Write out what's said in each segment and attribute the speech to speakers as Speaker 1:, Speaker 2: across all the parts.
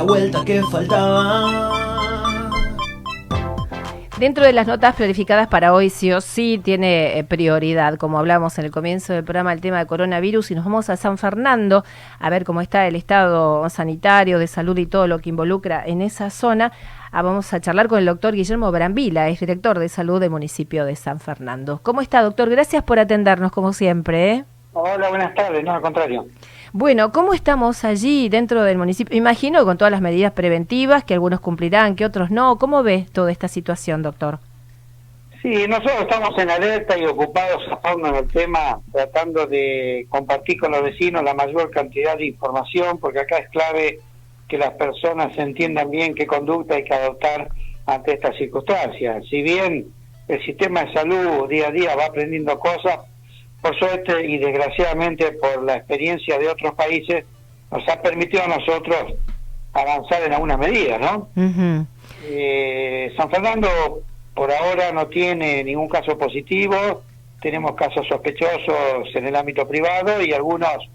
Speaker 1: la vuelta que faltaba.
Speaker 2: Dentro de las notas planificadas para hoy, sí o sí, tiene eh, prioridad, como hablamos en el comienzo del programa, el tema de coronavirus y nos vamos a San Fernando a ver cómo está el estado sanitario, de salud y todo lo que involucra en esa zona. Ah, vamos a charlar con el doctor Guillermo Brambila, es director de salud del municipio de San Fernando. ¿Cómo está, doctor? Gracias por atendernos, como siempre. ¿eh?
Speaker 3: Hola, buenas tardes, no, al contrario.
Speaker 2: Bueno, ¿cómo estamos allí dentro del municipio? Imagino con todas las medidas preventivas que algunos cumplirán, que otros no. ¿Cómo ve toda esta situación, doctor?
Speaker 3: Sí, nosotros estamos en alerta y ocupados a fondo en el tema, tratando de compartir con los vecinos la mayor cantidad de información, porque acá es clave que las personas entiendan bien qué conducta hay que adoptar ante estas circunstancias. Si bien el sistema de salud día a día va aprendiendo cosas, por suerte y desgraciadamente por la experiencia de otros países, nos ha permitido a nosotros avanzar en algunas medidas, ¿no? eh, San Fernando por ahora no tiene ningún caso positivo, tenemos casos sospechosos en el ámbito privado y algunos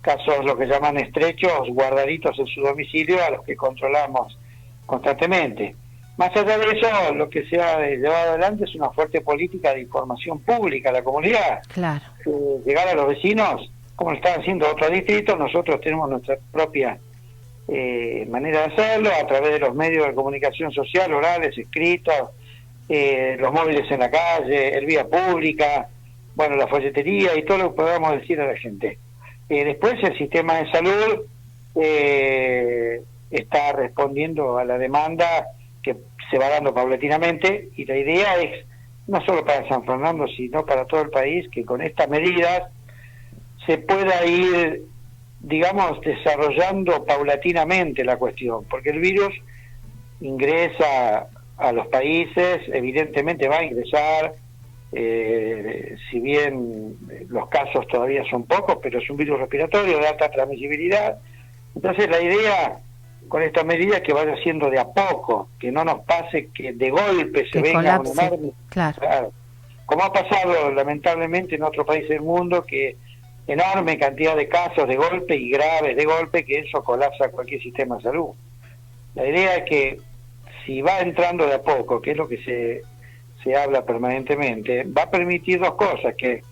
Speaker 3: casos, lo que llaman estrechos, guardaditos en su domicilio, a los que controlamos constantemente. Más allá de eso, lo que se ha llevado adelante es una fuerte política de información pública a la comunidad.
Speaker 2: Claro.
Speaker 3: Eh, llegar a los vecinos, como lo están haciendo otros distritos, nosotros tenemos nuestra propia eh, manera de hacerlo, a través de los medios de comunicación social, orales, escritos, eh, los móviles en la calle, el vía pública, bueno, la folletería y todo lo que podamos decir a la gente. después el sistema de salud está respondiendo a la demanda se va dando paulatinamente y la idea es, no solo para San Fernando, sino para todo el país, que con estas medidas se pueda ir, digamos, desarrollando paulatinamente la cuestión, porque el virus ingresa a los países, evidentemente va a ingresar, eh, si bien los casos todavía son pocos, pero es un virus respiratorio de alta transmisibilidad. Entonces la idea con esta medida que vaya siendo de a poco, que no nos pase que de golpe se venga un enorme...
Speaker 2: Claro.
Speaker 3: Como ha pasado lamentablemente en otros países del mundo, que enorme cantidad de casos de golpe y graves de golpe, que eso colapsa cualquier sistema de salud. La idea es que si va entrando de a poco, que es lo que se, se habla permanentemente, va a permitir dos cosas, que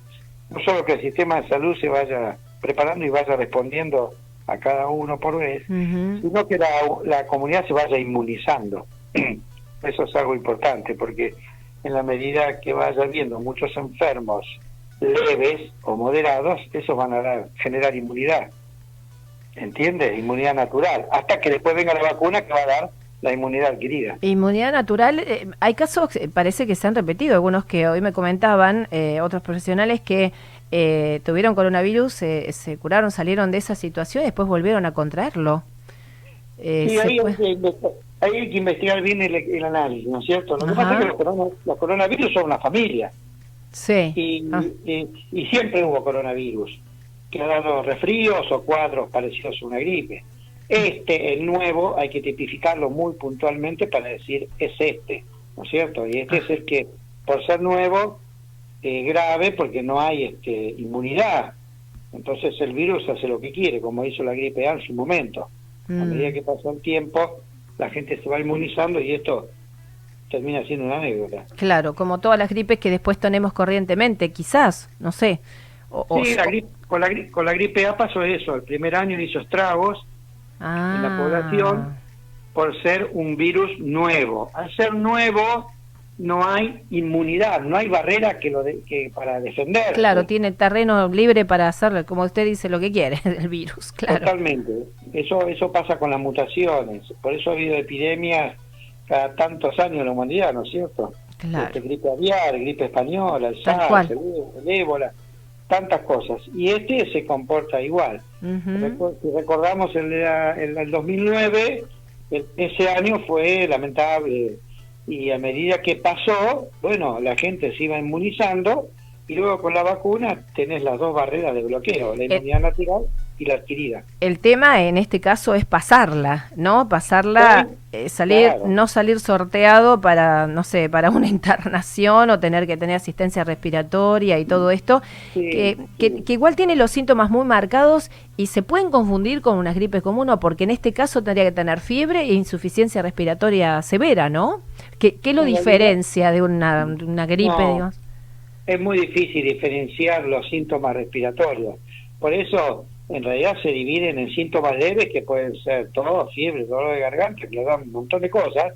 Speaker 3: no solo que el sistema de salud se vaya preparando y vaya respondiendo a cada uno por vez, sino que la, la comunidad se vaya inmunizando. Eso es algo importante porque en la medida que vaya habiendo muchos enfermos leves o moderados, esos van a generar inmunidad. ¿Entiendes? Inmunidad natural. Hasta que después venga la vacuna que va a dar la inmunidad adquirida.
Speaker 2: Inmunidad natural, eh, hay casos, eh, parece que se han repetido, algunos que hoy me comentaban, eh, otros profesionales que eh, tuvieron coronavirus, se curaron, salieron de esa situación y después volvieron a contraerlo.
Speaker 3: Eh, sí, ahí, hay que investigar bien el, análisis, ¿no es cierto? Lo que pasa es que los, coronavirus son una familia.
Speaker 2: Sí.
Speaker 3: Ah. Y, y, siempre hubo coronavirus, que ha dado resfríos o cuadros parecidos a una gripe. Este, el nuevo, hay que tipificarlo muy puntualmente para decir es este, ¿no es cierto? Y este es el que, por ser nuevo, eh, grave porque no hay este, inmunidad. Entonces el virus hace lo que quiere, como hizo la gripe A en su momento. A mm. medida que pasa el tiempo, la gente se va inmunizando y esto termina siendo una anécdota.
Speaker 2: Claro, como todas las gripes que después tenemos corrientemente, quizás, no sé.
Speaker 3: sí, con, la, con la gripe A pasó eso. El primer año hizo estragos en la ah. población por ser un virus nuevo. Al ser nuevo, no hay inmunidad, no hay barrera que lo que para defender.
Speaker 2: Claro, tiene terreno libre para hacer, como usted dice, lo que quiere, el virus, claro.
Speaker 3: Totalmente. Eso, eso pasa con las mutaciones. Por eso ha habido epidemias cada tantos años en la humanidad, ¿no es cierto?
Speaker 2: Claro.
Speaker 3: Este, gripe aviar, gripe española, el SARS, el, ébola, tantas cosas. Y este se comporta igual. Si recordamos el, el, el 2009, ese año fue lamentable y a medida que pasó, bueno, la gente se iba inmunizando y luego con la vacuna tenés las dos barreras de bloqueo, la inmunidad natural y la adquirida.
Speaker 2: El tema en este caso es pasarla, ¿no? Pasarla, eh, salir,
Speaker 3: claro.
Speaker 2: no salir sorteado para, no sé, para una internación o tener que tener asistencia respiratoria y todo esto,
Speaker 3: Sí,
Speaker 2: que,
Speaker 3: sí.
Speaker 2: que- que igual tiene los síntomas muy marcados y se pueden confundir con una gripe común porque en este caso tendría que tener fiebre e insuficiencia respiratoria severa, ¿no? ¿Qué, qué lo diferencia de una, una gripe,
Speaker 3: No.
Speaker 2: digamos?
Speaker 3: Es muy difícil diferenciar los síntomas respiratorios. Por eso, en realidad se dividen en síntomas leves que pueden ser tos, fiebre, dolor de garganta, que le dan un montón de cosas,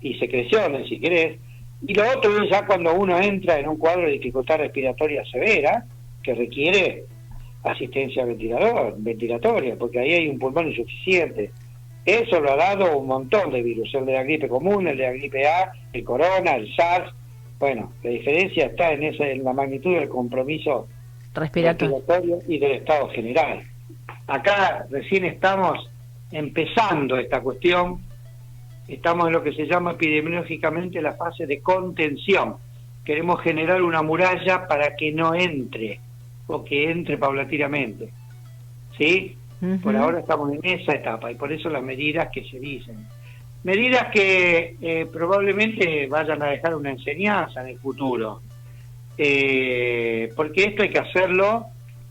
Speaker 3: y secreciones, si querés. Y lo otro es ya cuando uno entra en un cuadro de dificultad respiratoria severa, que requiere asistencia ventilador, ventilatoria, porque ahí hay un pulmón insuficiente. Eso lo ha dado un montón de virus, el de la gripe común, el de la gripe A, el corona, el SARS. Bueno, la diferencia está en, esa, en la magnitud del compromiso
Speaker 2: Respiratorio.
Speaker 3: respiratorio y del estado general. Acá recién estamos empezando esta cuestión, estamos en lo que se llama epidemiológicamente la fase de contención. Queremos generar una muralla para que no entre o que entre paulatinamente. ¿Sí? Por ahora estamos en esa etapa y por eso las medidas que se dicen. Medidas que eh, probablemente vayan a dejar una enseñanza en el futuro. Eh, porque esto hay que hacerlo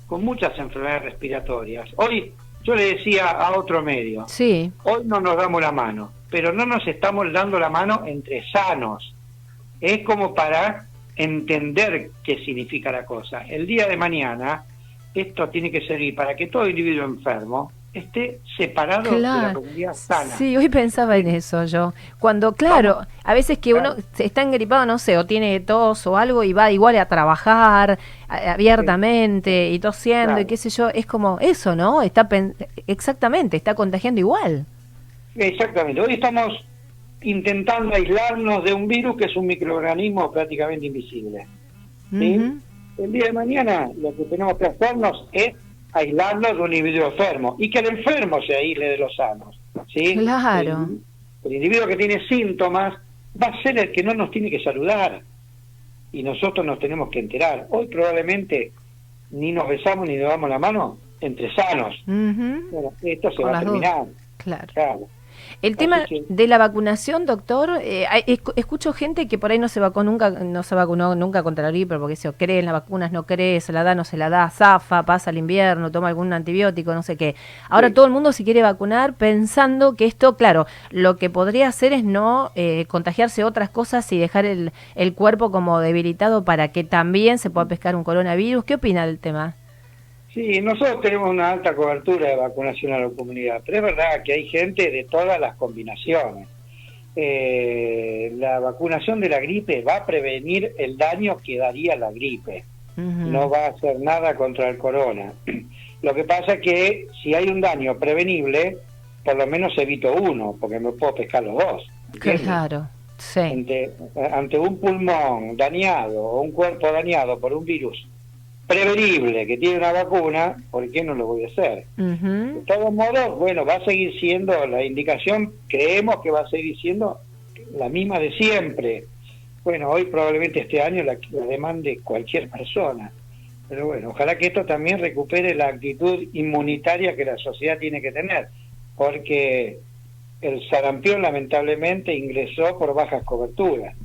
Speaker 3: con muchas enfermedades respiratorias. Hoy yo le decía a otro medio,
Speaker 2: Sí,
Speaker 3: hoy no nos damos la mano, pero no nos estamos dando la mano entre sanos. Es como para entender qué significa la cosa. El día de mañana, esto tiene que servir para que todo individuo enfermo esté separado de la
Speaker 2: Claro.
Speaker 3: comunidad sana.
Speaker 2: Sí, hoy pensaba en eso yo. Cuando, claro, a veces que uno
Speaker 3: Claro.
Speaker 2: se está engripado, no sé, o tiene tos o algo y va igual a trabajar abiertamente y tosiendo y
Speaker 3: Claro.
Speaker 2: qué sé yo, es como eso, ¿no? Está pen- exactamente, está contagiando igual.
Speaker 3: Exactamente. Hoy estamos intentando aislarnos de un virus que es un microorganismo prácticamente invisible. El día de mañana lo que tenemos que hacernos es aislarnos de un individuo enfermo y que el enfermo se aísle de los sanos. ¿sí?
Speaker 2: Claro.
Speaker 3: El, el individuo que tiene síntomas va a ser el que no nos tiene que saludar y nosotros nos tenemos que enterar. Hoy probablemente ni nos besamos ni nos damos la mano entre sanos.
Speaker 2: Ujú.
Speaker 3: Bueno, esto se
Speaker 2: Con
Speaker 3: va a terminar.
Speaker 2: Claro.
Speaker 3: Claro.
Speaker 2: El tema
Speaker 3: que-
Speaker 2: de la vacunación, doctor, eh, escucho gente que por ahí no se vacunó nunca, no se vacunó nunca contra la gripe porque se cree en las vacunas, no cree, se la da, no se la da, zafa, pasa el invierno, toma algún antibiótico, no sé qué. Ahora
Speaker 3: Sí.
Speaker 2: todo el mundo se quiere vacunar pensando que esto, claro, lo que podría hacer es no eh, contagiarse otras cosas y dejar el, el cuerpo como debilitado para que también se pueda pescar un coronavirus. ¿Qué opina del tema?
Speaker 3: Sí, nosotros tenemos una alta cobertura de vacunación a la comunidad, pero es verdad que hay gente de todas las combinaciones. Eh, la vacunación de la gripe va a prevenir el daño que daría la gripe, no va a hacer nada contra el corona. Lo que pasa es que si hay un daño prevenible, por lo menos evito uno, porque me puedo pescar los dos. ¿entiendes?
Speaker 2: Claro, sí.
Speaker 3: ante, ante un pulmón dañado o un cuerpo dañado por un virus prevenible que tiene una vacuna, ¿por qué no lo voy a hacer? De todos modos, bueno, va a seguir siendo la indicación, creemos que va a seguir siendo la misma de siempre. Bueno, hoy probablemente este año la, la demande cualquier persona. Pero bueno, ojalá que esto también recupere la actitud inmunitaria que la sociedad tiene que tener, porque el sarampión lamentablemente ingresó por bajas coberturas.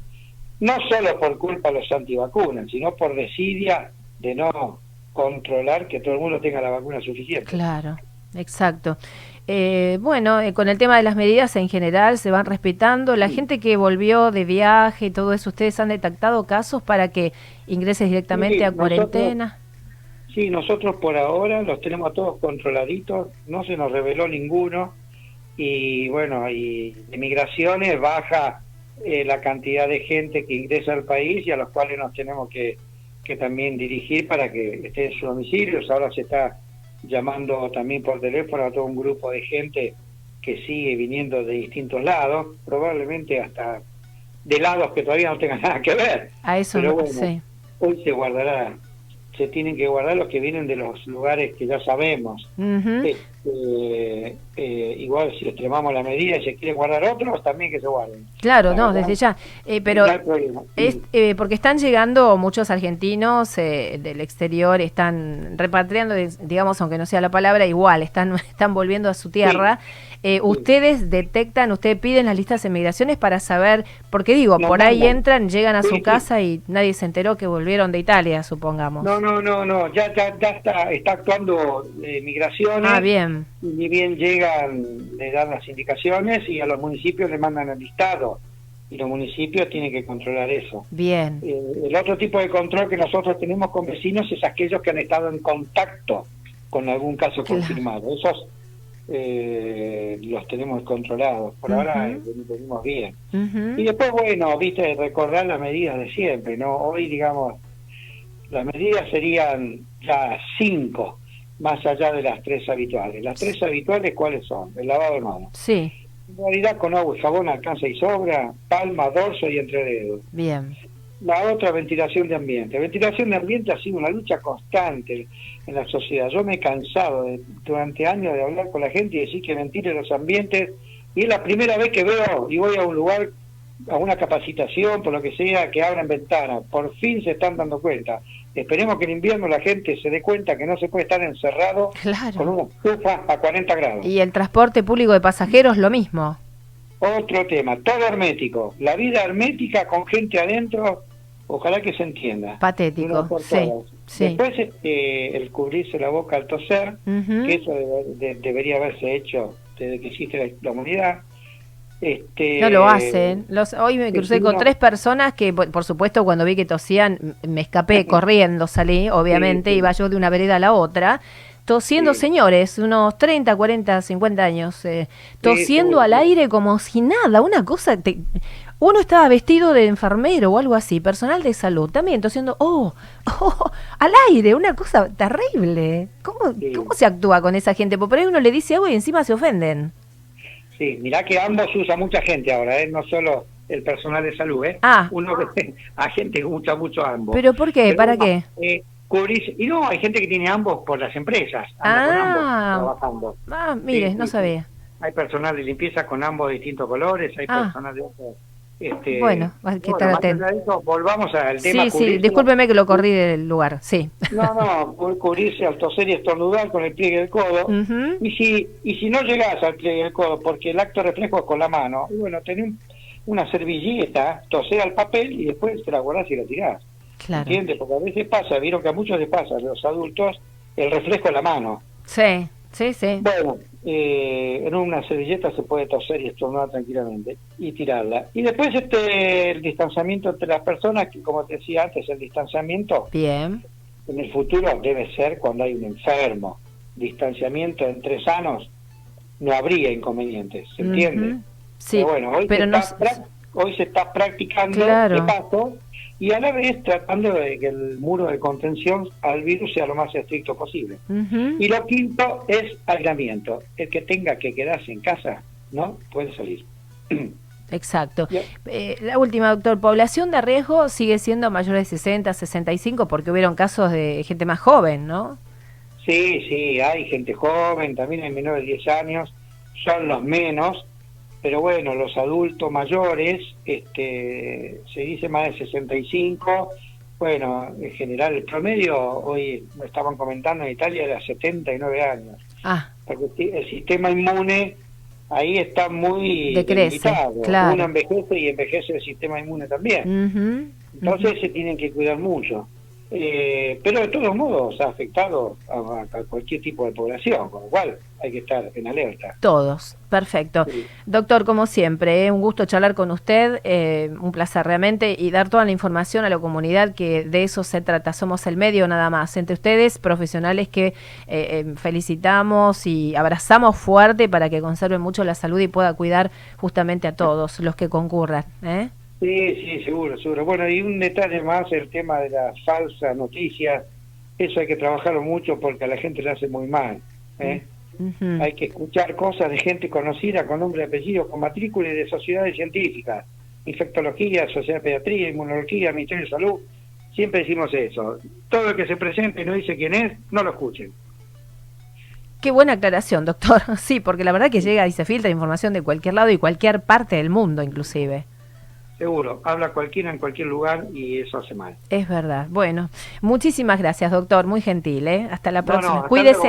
Speaker 3: No solo por culpa de los antivacunas, sino por desidia de no controlar que todo el mundo tenga la vacuna suficiente.
Speaker 2: Claro, exacto. Eh, bueno, eh, con el tema de las medidas en general se van respetando. La gente que volvió de viaje y todo eso, ¿ustedes han detectado casos para que ingreses directamente
Speaker 3: Sí,
Speaker 2: a
Speaker 3: nosotros-
Speaker 2: cuarentena?
Speaker 3: Sí, nosotros por ahora los tenemos a todos controladitos, no se nos reveló ninguno y bueno, y de migraciones baja eh, la cantidad de gente que ingresa al país y a los cuales nos tenemos que, que también dirigir para que estén en sus domicilios. Ahora se está llamando también por teléfono a todo un grupo de gente que sigue viniendo de distintos lados, probablemente hasta de lados que todavía no tengan nada que ver.
Speaker 2: A eso
Speaker 3: Pero
Speaker 2: no
Speaker 3: bueno,
Speaker 2: sí.
Speaker 3: Hoy se guardará se tienen que guardar los que vienen de los lugares que ya sabemos. Este, eh, igual si extremamos la medida y se quieren guardar otros, también que se guarden.
Speaker 2: Claro,
Speaker 3: La
Speaker 2: no,
Speaker 3: verdad,
Speaker 2: desde ya. Eh, pero
Speaker 3: no
Speaker 2: es eh, porque están llegando muchos argentinos eh, del exterior, están repatriando, digamos, aunque no sea la palabra, igual, están, están volviendo a su tierra. Eh, Ustedes detectan, ustedes piden las listas de migraciones para saber, porque digo, por ahí entran, llegan a
Speaker 3: Sí,
Speaker 2: su casa y nadie se enteró que volvieron de Italia, supongamos.
Speaker 3: No, no, no, no, ya, ya, ya está, está actuando eh, migraciones.
Speaker 2: ah, bien.
Speaker 3: Ni bien llegan, le dan las indicaciones y a los municipios le mandan el listado. Y los municipios tienen que controlar eso.
Speaker 2: Bien.
Speaker 3: Eh, el otro tipo de control que nosotros tenemos con vecinos es aquellos que han estado en contacto con algún caso
Speaker 2: Claro.
Speaker 3: confirmado. Esos eh, los tenemos controlados. Por ahora eh, venimos bien. Y después, bueno, viste, recordar las medidas de siempre, ¿no? Hoy, digamos, las medidas serían ya cinco, más allá de las tres habituales. Las tres habituales, ¿cuáles son? El lavado de manos.
Speaker 2: Sí,
Speaker 3: En realidad, con agua y jabón alcanza y sobra, palma, dorso y entre dedos.
Speaker 2: bien.
Speaker 3: La otra, ventilación de ambiente. Ventilación de ambiente ha sido una lucha constante en la sociedad. Yo me he cansado de- durante años de hablar con la gente y decir que ventile los ambientes. Y es la primera vez que veo y voy a un lugar, a una capacitación, por lo que sea, que abran ventanas. Por fin se están dando cuenta. Esperemos que en invierno la gente se dé cuenta que no se puede estar encerrado con
Speaker 2: Claro.
Speaker 3: una estufa a 40 grados.
Speaker 2: Y el transporte público de pasajeros, lo mismo.
Speaker 3: Otro tema, todo hermético. La vida hermética con gente adentro, ojalá que se entienda.
Speaker 2: Patético, sí, sí.
Speaker 3: Después este, el cubrirse la boca al toser, que eso de- debería haberse hecho desde que existe la, la humanidad. Este,
Speaker 2: No lo hacen. Los, hoy me crucé con
Speaker 3: no.
Speaker 2: tres personas que, por por supuesto, cuando vi que tosían, me escapé corriendo, salí, obviamente,
Speaker 3: Sí, sí.
Speaker 2: iba yo de una vereda a la otra. Tosiendo
Speaker 3: Sí.
Speaker 2: señores, unos 30, 40, 50 años, eh, tosiendo al aire como si nada, una cosa... te- uno estaba vestido de enfermero o algo así, personal de salud, también tosiendo, oh, oh, al aire, una cosa terrible. ¿Cómo. ¿Cómo se actúa con esa gente? Porque por ahí uno le dice algo y encima se ofenden.
Speaker 3: Sí, mirá que ambos usa mucha gente ahora, ¿eh? no solo el personal de salud. ¿eh?
Speaker 2: Ah.
Speaker 3: Uno a gente que usa mucho ambos.
Speaker 2: ¿Pero por qué?
Speaker 3: Pero
Speaker 2: ¿Para
Speaker 3: no,
Speaker 2: qué?
Speaker 3: eh, cubrirse- y no, hay gente que tiene ambos por las empresas, anda con
Speaker 2: Ah.
Speaker 3: ambos trabajando.
Speaker 2: Ah, mire,
Speaker 3: Sí,
Speaker 2: no
Speaker 3: sí,
Speaker 2: sabía.
Speaker 3: Hay personal de limpieza con ambos distintos colores, hay
Speaker 2: Ah.
Speaker 3: personal de otros. Este,
Speaker 2: Bueno, hay que estar
Speaker 3: eso, volvamos al tema.
Speaker 2: Sí, sí, discúlpeme que lo corrí del lugar, sí.
Speaker 3: No, no, cu- cubrirse al toser y estornudar con el pliegue del codo. Y si y si no llegás al pliegue del codo, porque el acto reflejo es con la mano, y bueno, tenés un- una servilleta, toser al papel y después te la guardás y la tirás.
Speaker 2: Claro.
Speaker 3: ¿Entiendes? Porque a veces pasa, vieron que a muchos les pasa, a los adultos, el reflejo en la mano.
Speaker 2: Sí, sí, sí.
Speaker 3: Bueno, eh, en una servilleta se puede toser y estornudar tranquilamente y tirarla. Y después este el distanciamiento entre las personas, que como te decía antes, el distanciamiento
Speaker 2: Bien.
Speaker 3: en el futuro debe ser cuando hay un enfermo. Distanciamiento entre sanos, no habría inconvenientes, ¿se entiende?
Speaker 2: Sí,
Speaker 3: Pero bueno, hoy,
Speaker 2: pero
Speaker 3: se
Speaker 2: no...
Speaker 3: está, hoy se está practicando
Speaker 2: Claro.
Speaker 3: de paso y a la vez tratando de que el muro de contención al virus sea lo más estricto posible. Y lo quinto es aislamiento. El que tenga que quedarse en casa, ¿no? Puede salir.
Speaker 2: Exacto. Eh, la última, doctor, población de riesgo sigue siendo mayor de 60, 65, porque hubieron casos de gente más joven, ¿no?
Speaker 3: Sí, sí, hay gente joven, también hay menores de 10 años, son los menos, pero bueno, los adultos mayores, este, se dice más de 65, bueno, en general el promedio, hoy me estaban comentando en Italia, era 79 años,
Speaker 2: Ah,
Speaker 3: porque el si- el sistema inmune ahí está muy
Speaker 2: Decrece,
Speaker 3: debilitado.
Speaker 2: claro.
Speaker 3: Uno envejece y envejece el sistema inmune también. Entonces se tienen que cuidar mucho. Eh, pero de todos modos ha afectado a, a cualquier tipo de población, con lo cual hay que estar en alerta.
Speaker 2: todos. Perfecto.
Speaker 3: Sí.
Speaker 2: Doctor, como siempre, eh, un gusto charlar con usted, eh, un placer realmente y dar toda la información a la comunidad que de eso se trata. Somos el medio nada más. Entre ustedes, profesionales que eh, felicitamos y abrazamos fuerte para que conserven mucho la salud y pueda cuidar justamente a todos los que concurran. ¿eh?
Speaker 3: Sí, sí, seguro, seguro. Bueno, y un detalle más, el tema de las falsas noticias, eso hay que trabajarlo mucho porque a la gente le hace muy mal. ¿eh? Hay que escuchar cosas de gente conocida con nombre y apellido, con matrícula y de sociedades científicas, infectología, sociedad de pediatría, inmunología, Ministerio de Salud, siempre decimos eso. Todo el que se presente y no dice quién es, no lo escuchen.
Speaker 2: Qué buena aclaración, doctor. Sí, porque la verdad que llega y se filtra información de cualquier lado y cualquier parte del mundo, inclusive.
Speaker 3: Seguro, habla cualquiera en cualquier lugar y eso hace mal.
Speaker 2: Es verdad. Bueno, muchísimas gracias, doctor. Muy gentil, ¿eh? Hasta la próxima. cuídese.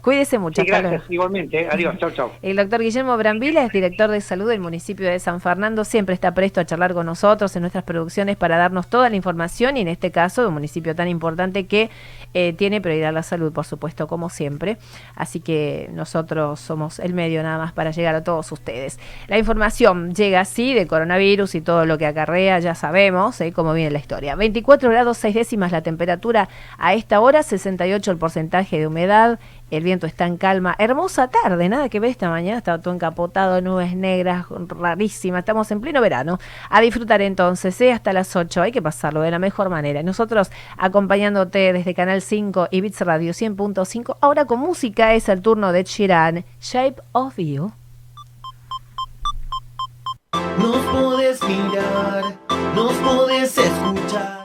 Speaker 2: Cuídese mucho.
Speaker 3: gracias, igualmente. Adiós, chau, chau.
Speaker 2: El doctor Guillermo Brambila es director de salud del municipio de San Fernando. Siempre está presto a charlar con nosotros en nuestras producciones para darnos toda la información y en este caso de un municipio tan importante que eh, tiene prioridad la salud, por supuesto, como siempre. Así que nosotros somos el medio nada más para llegar a todos ustedes. La información llega así de coronavirus y todo lo lo que acarrea, ya sabemos ¿eh? cómo viene la historia. 24 grados 6 décimas la temperatura a esta hora, 68 el porcentaje de humedad, el viento está en calma. Hermosa tarde, nada que ver esta mañana, estaba todo encapotado, nubes negras, rarísimas, estamos en pleno verano. A disfrutar entonces, ¿eh? hasta las 8, hay que pasarlo de la mejor manera. Nosotros acompañándote desde Canal 5 y Bits Radio 100.5, ahora con música es el turno de Chiran, Shape of You.
Speaker 1: Nos podés mirar, nos podés escuchar.